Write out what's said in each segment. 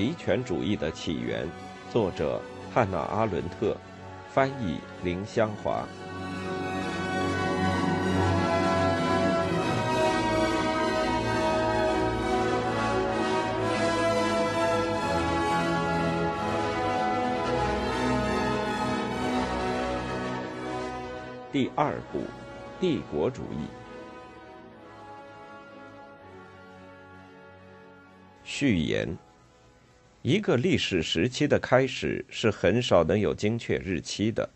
极权主义的起源，作者汉娜·阿伦特，翻译林香华。第二部，帝国主义。序言：一个历史时期的开始是很少能有精确日期的，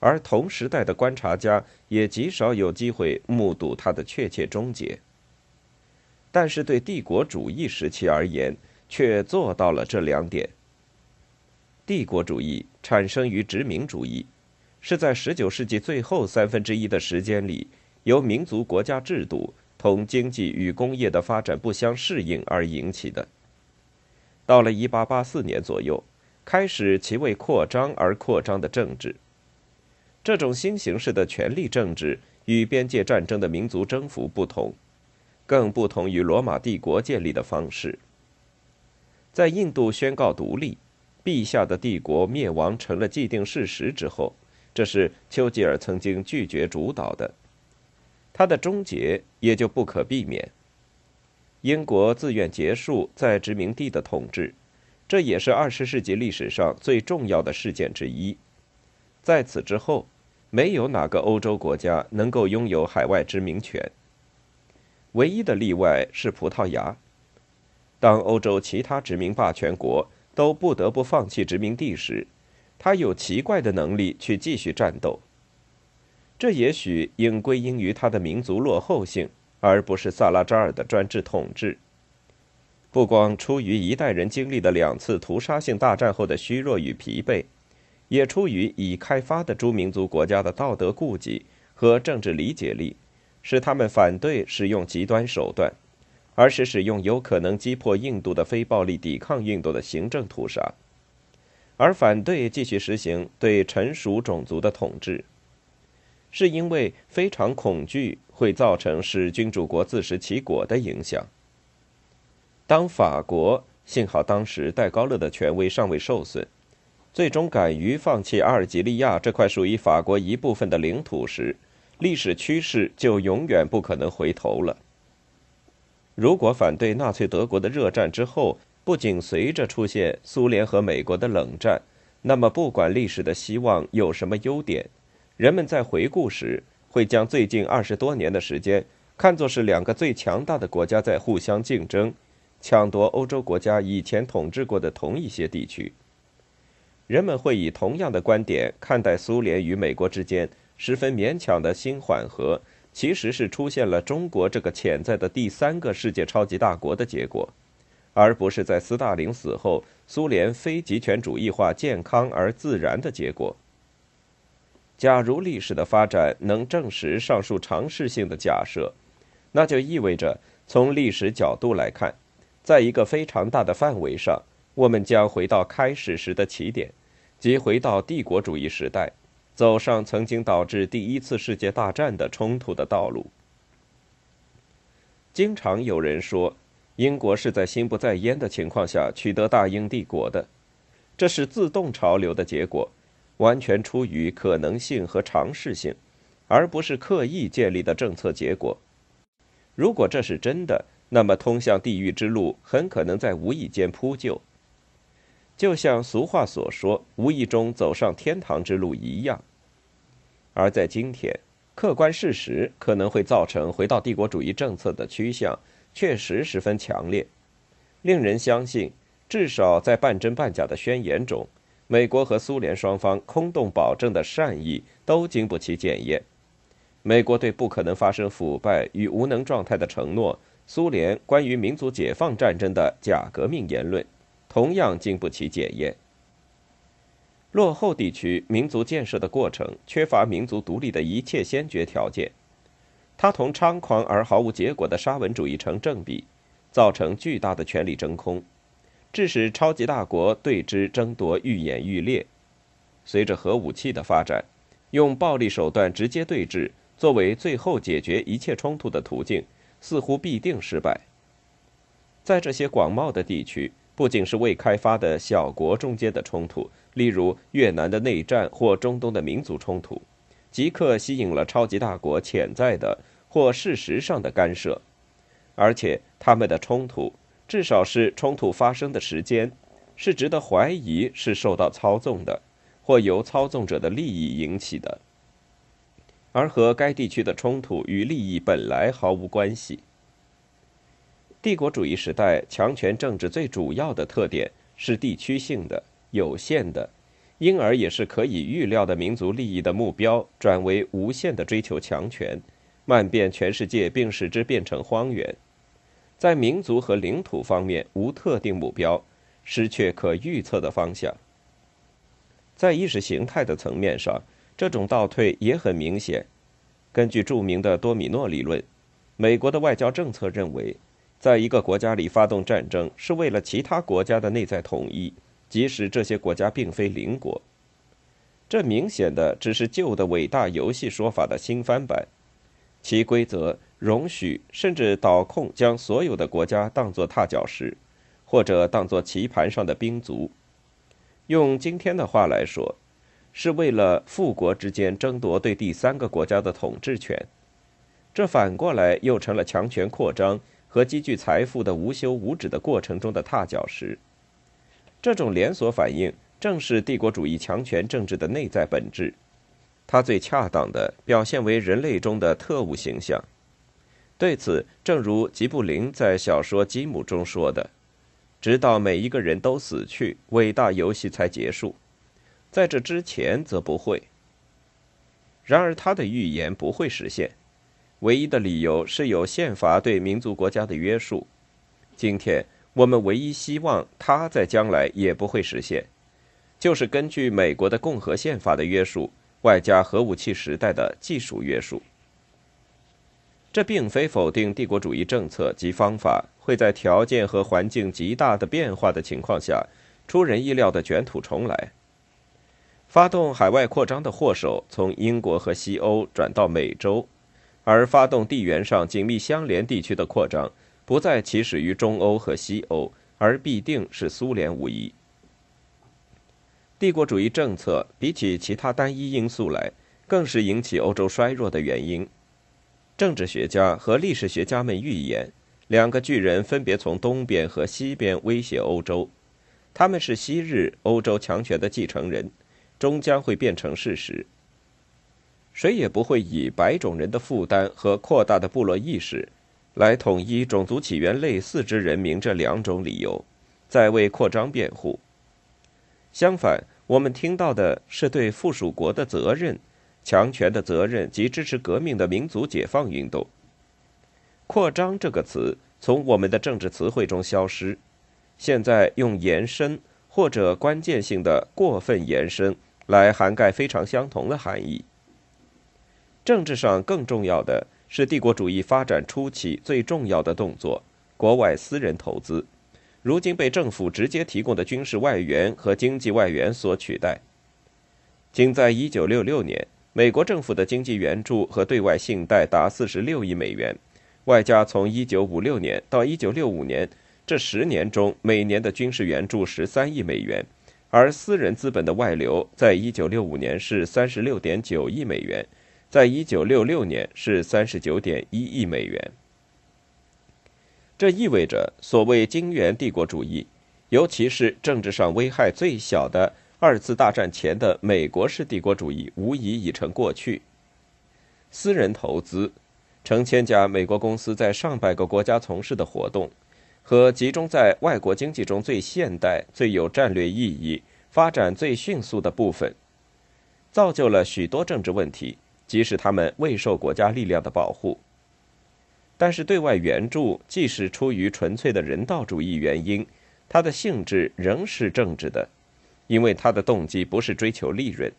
而同时代的观察家也极少有机会目睹它的确切终结。但是对帝国主义时期而言，却做到了这两点。帝国主义产生于殖民主义。是在19世纪最后三分之一的时间里，由民族国家制度同经济与工业的发展不相适应而引起的。到了1884年左右，开始其为扩张而扩张的政治。这种新形式的权力政治与边界战争的民族征服不同，更不同于罗马帝国建立的方式。在印度宣告独立，陛下的帝国灭亡成了既定事实之后。这是丘吉尔曾经拒绝主导的，它的终结也就不可避免。英国自愿结束在殖民地的统治，这也是二十世纪历史上最重要的事件之一。在此之后，没有哪个欧洲国家能够拥有海外殖民权。唯一的例外是葡萄牙。当欧洲其他殖民霸权国都不得不放弃殖民地时，他有奇怪的能力去继续战斗，这也许应归因于他的民族落后性，而不是萨拉扎尔的专制统治。不光出于一代人经历的两次屠杀性大战后的虚弱与疲惫，也出于已开发的诸民族国家的道德顾忌和政治理解力，使他们反对使用极端手段，而是使用有可能击破印度的非暴力抵抗运动的行政屠杀。而反对继续实行对臣属种族的统治，是因为非常恐惧会造成使君主国自食其果的影响。当法国幸好当时戴高乐的权威尚未受损，最终敢于放弃阿尔及利亚这块属于法国一部分的领土时，历史趋势就永远不可能回头了。如果反对纳粹德国的热战之后，不仅随着出现苏联和美国的冷战，那么不管历史的希望有什么优点，人们在回顾时会将最近二十多年的时间看作是两个最强大的国家在互相竞争，抢夺欧洲国家以前统治过的同一些地区。人们会以同样的观点看待苏联与美国之间十分勉强的新缓和，其实是出现了中国这个潜在的第三个世界超级大国的结果。而不是在斯大林死后，苏联非极权主义化健康而自然的结果。假如历史的发展能证实上述尝试性的假设，那就意味着从历史角度来看，在一个非常大的范围上，我们将回到开始时的起点，即回到帝国主义时代，走上曾经导致第一次世界大战的冲突的道路。经常有人说。英国是在心不在焉的情况下取得大英帝国的，这是自动潮流的结果，完全出于可能性和尝试性，而不是刻意建立的政策结果。如果这是真的，那么通向地狱之路很可能在无意间铺就，就像俗话所说“无意中走上天堂之路”一样。而在今天，客观事实可能会造成回到帝国主义政策的趋向。确实十分强烈，令人相信，至少在半真半假的宣言中，美国和苏联双方空洞保证的善意都经不起检验。美国对不可能发生腐败与无能状态的承诺，苏联关于民族解放战争的假革命言论，同样经不起检验。落后地区民族建设的过程缺乏民族独立的一切先决条件。它同猖狂而毫无结果的沙文主义成正比，造成巨大的权力真空，致使超级大国对之争夺愈演愈烈。随着核武器的发展，用暴力手段直接对峙作为最后解决一切冲突的途径，似乎必定失败。在这些广袤的地区，不仅是未开发的小国中间的冲突，例如越南的内战或中东的民族冲突，即刻吸引了超级大国潜在的或事实上的干涉，而且他们的冲突，至少是冲突发生的时间，是值得怀疑是受到操纵的，或由操纵者的利益引起的，而和该地区的冲突与利益本来毫无关系。帝国主义时代强权政治最主要的特点是地区性的、有限的，因而也是可以预料的民族利益的目标转为无限的追求强权，漫遍全世界并使之变成荒原。在民族和领土方面无特定目标，失去可预测的方向。在意识形态的层面上，这种倒退也很明显。根据著名的多米诺理论，美国的外交政策认为。在一个国家里发动战争是为了其他国家的内在统一，即使这些国家并非邻国。这明显的只是旧的伟大游戏说法的新翻版，其规则容许甚至导控将所有的国家当作踏脚石，或者当作棋盘上的兵卒。用今天的话来说，是为了富国之间争夺对第三个国家的统治权。这反过来又成了强权扩张。和积聚财富的无休无止的过程中的踏脚石，这种连锁反应正是帝国主义强权政治的内在本质。它最恰当的表现为人类中的特务形象。对此，正如吉布林在小说《吉姆》中说的：“直到每一个人都死去，伟大游戏才结束；在这之前，则不会。”然而，他的预言不会实现。唯一的理由是有宪法对民族国家的约束。今天我们唯一希望它在将来也不会实现，就是根据美国的共和宪法的约束，外加核武器时代的技术约束。这并非否定帝国主义政策及方法会在条件和环境极大的变化的情况下，出人意料的卷土重来。发动海外扩张的祸首从英国和西欧转到美洲。而发动地缘上紧密相连地区的扩张，不再起始于中欧和西欧，而必定是苏联无疑。帝国主义政策比起其他单一因素来，更是引起欧洲衰弱的原因。政治学家和历史学家们预言，两个巨人分别从东边和西边威胁欧洲，他们是昔日欧洲强权的继承人，终将会变成事实。谁也不会以白种人的负担和扩大的部落意识，来统一种族起源类似之人民这两种理由，在为扩张辩护。相反，我们听到的是对附属国的责任、强权的责任及支持革命的民族解放运动。扩张这个词从我们的政治词汇中消失，现在用延伸或者关键性的过分延伸来涵盖非常相同的含义。政治上更重要的是帝国主义发展初期最重要的动作——国外私人投资，如今被政府直接提供的军事外援和经济外援所取代。仅在1966年，美国政府的经济援助和对外信贷达46亿美元，外加从1956年到1965年这十年中每年的军事援助13亿美元，而私人资本的外流在1965年是36.9亿美元。在一九六六年是三十九点一亿美元。这意味着，所谓金元帝国主义，尤其是政治上危害最小的二次大战前的美国式帝国主义，无疑已成过去。私人投资，成千家美国公司在上百个国家从事的活动，和集中在外国经济中最现代、最有战略意义、发展最迅速的部分，造就了许多政治问题。即使他们未受国家力量的保护，但是对外援助即使出于纯粹的人道主义原因，它的性质仍是政治的，因为他的动机不是追求利润。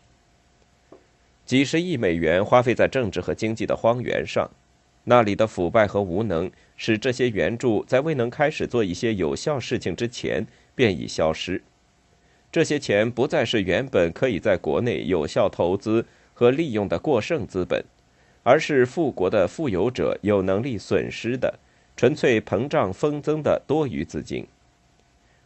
几十亿美元花费在政治和经济的荒原上，那里的腐败和无能使这些援助在未能开始做一些有效事情之前便已消失。这些钱不再是原本可以在国内有效投资。和利用的过剩资本，而是富国的富有者有能力损失的纯粹膨胀风增的多余资金。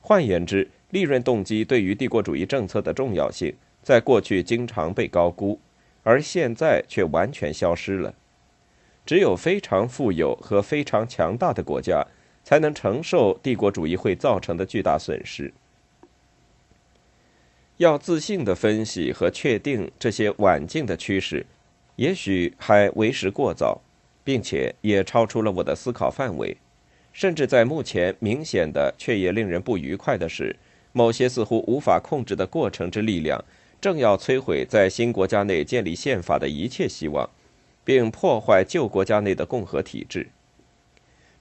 换言之，利润动机对于帝国主义政策的重要性，在过去经常被高估，而现在却完全消失了。只有非常富有和非常强大的国家，才能承受帝国主义会造成的巨大损失。要自信的分析和确定这些晚近的趋势，也许还为时过早，并且也超出了我的思考范围。甚至在目前明显的却也令人不愉快的是，某些似乎无法控制的过程之力量，正要摧毁在新国家内建立宪法的一切希望，并破坏旧国家内的共和体制。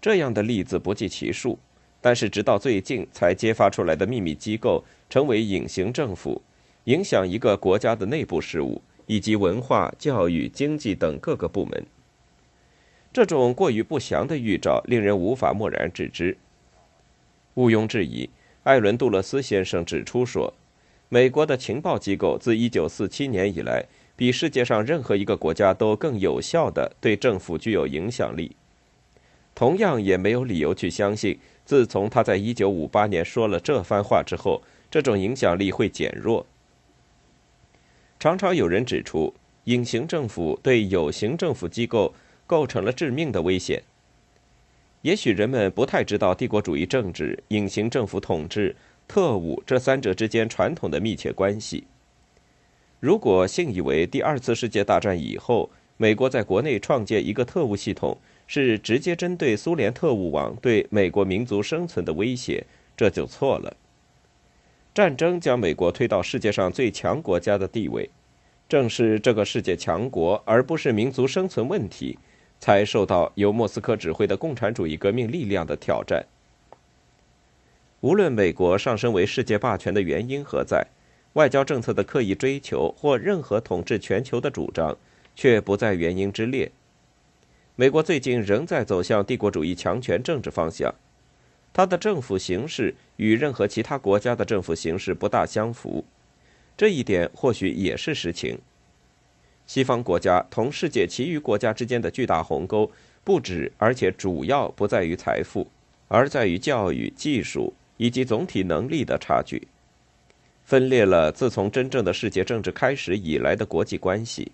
这样的例子不计其数，但是直到最近才揭发出来的秘密机构，成为隐形政府，影响一个国家的内部事务以及文化、教育、经济等各个部门。这种过于不祥的预兆令人无法漠然置之。毋庸置疑，艾伦·杜勒斯先生指出说，美国的情报机构自1947年以来，比世界上任何一个国家都更有效地对政府具有影响力。同样，也没有理由去相信，自从他在1958年说了这番话之后，这种影响力会减弱。常常有人指出，隐形政府对有形政府机构。构成了致命的危险。也许人们不太知道帝国主义政治、隐形政府统治、特务这三者之间传统的密切关系。如果信以为第二次世界大战以后，美国在国内创建一个特务系统是直接针对苏联特务网对美国民族生存的威胁，这就错了。战争将美国推到世界上最强国家的地位，正是这个世界强国，而不是民族生存问题。才受到由莫斯科指挥的共产主义革命力量的挑战。无论美国上升为世界霸权的原因何在，外交政策的刻意追求或任何统治全球的主张，却不在原因之列。美国最近仍在走向帝国主义强权政治方向，它的政府形式与任何其他国家的政府形式不大相符，这一点或许也是实情。西方国家同世界其余国家之间的巨大鸿沟，不止，而且主要不在于财富，而在于教育、技术以及总体能力的差距，分裂了自从真正的世界政治开始以来的国际关系。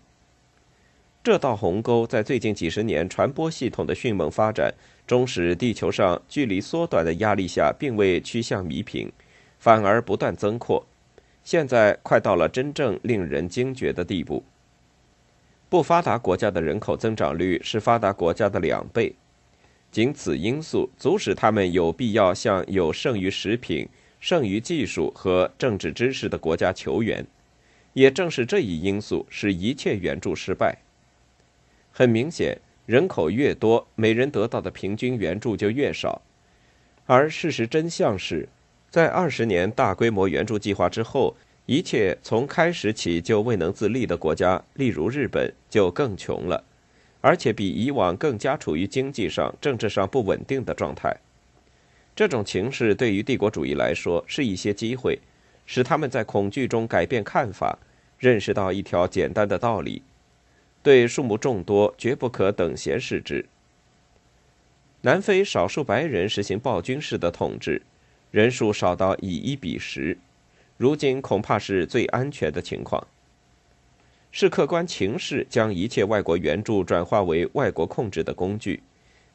这道鸿沟在最近几十年传播系统的迅猛发展，中使地球上距离缩短的压力下，并未趋向弥平，反而不断增扩，现在快到了真正令人惊觉的地步。不发达国家的人口增长率是发达国家的两倍，仅此因素阻使他们有必要向有剩余食品、剩余技术和政治知识的国家求援。也正是这一因素使一切援助失败。很明显，人口越多，每人得到的平均援助就越少。而事实真相是，在二十年大规模援助计划之后。一切从开始起就未能自立的国家，例如日本，就更穷了，而且比以往更加处于经济上、政治上不稳定的状态。这种情势对于帝国主义来说是一些机会，使他们在恐惧中改变看法，认识到一条简单的道理：对数目众多绝不可等闲视之。南非少数白人实行暴君式的统治，人数少到以一比十。如今恐怕是最安全的情况。是客观情势将一切外国援助转化为外国控制的工具，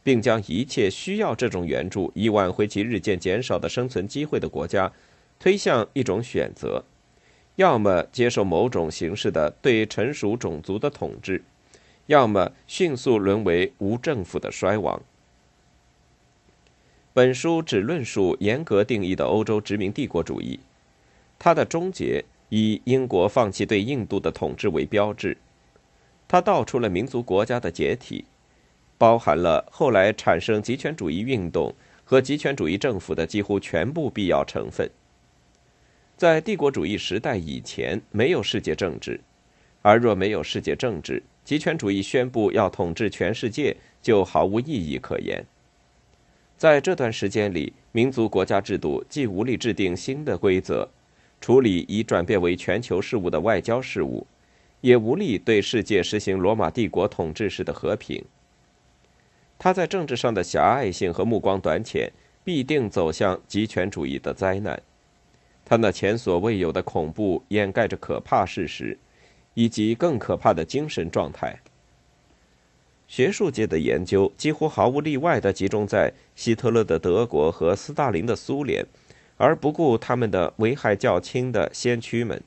并将一切需要这种援助以挽回其日渐减少的生存机会的国家，推向一种选择：要么接受某种形式的对成熟种族的统治，要么迅速沦为无政府的衰亡。本书只论述严格定义的欧洲殖民帝国主义。它的终结以英国放弃对印度的统治为标志，它道出了民族国家的解体，包含了后来产生极权主义运动和极权主义政府的几乎全部必要成分。在帝国主义时代以前，没有世界政治，而若没有世界政治，极权主义宣布要统治全世界就毫无意义可言。在这段时间里，民族国家制度既无力制定新的规则。处理已转变为全球事务的外交事务，也无力对世界实行罗马帝国统治式的和平。他在政治上的狭隘性和目光短浅，必定走向极权主义的灾难。他那前所未有的恐怖掩盖着可怕事实，以及更可怕的精神状态。学术界的研究几乎毫无例外地集中在希特勒的德国和斯大林的苏联，而不顾他们的危害较轻的先驱们。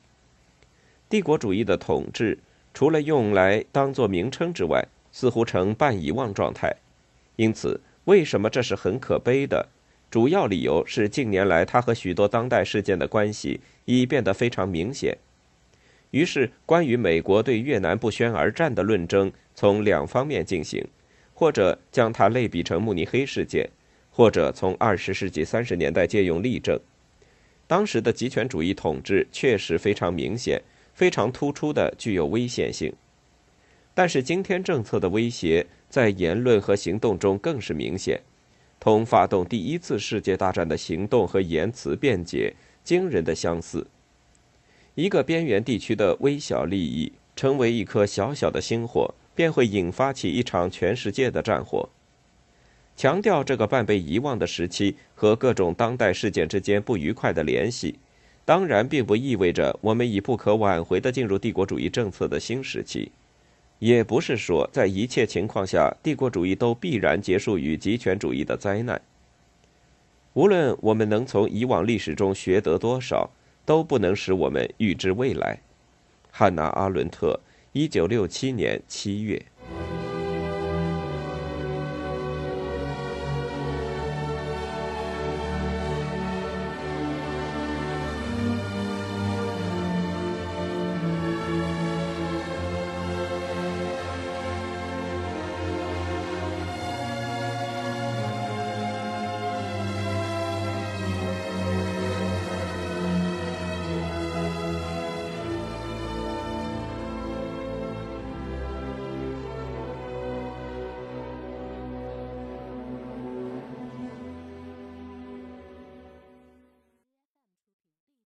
帝国主义的统治，除了用来当作名称之外，似乎呈半遗忘状态。因此，为什么这是很可悲的？主要理由是近年来他和许多当代事件的关系已变得非常明显。于是，关于美国对越南不宣而战的论争从两方面进行，或者将它类比成慕尼黑事件，或者从二十世纪三十年代借用例证。当时的极权主义统治确实非常明显、非常突出的具有危险性，但是今天政策的威胁在言论和行动中更是明显，同发动第一次世界大战的行动和言辞辩解惊人的相似。一个边缘地区的微小利益，成为一颗小小的星火，便会引发起一场全世界的战火。强调这个半被遗忘的时期和各种当代事件之间不愉快的联系，当然并不意味着我们已不可挽回地进入帝国主义政策的新时期，也不是说在一切情况下帝国主义都必然结束于极权主义的灾难。无论我们能从以往历史中学得多少。都不能使我们预知未来。汉娜·阿伦特，一九六七年七月。